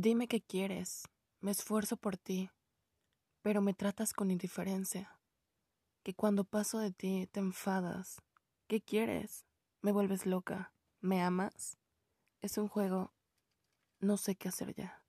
Dime qué quieres, me esfuerzo por ti, pero me tratas con indiferencia. Que cuando paso de ti te enfadas. ¿Qué quieres? Me vuelves loca. ¿Me amas? Es un juego. No sé qué hacer ya.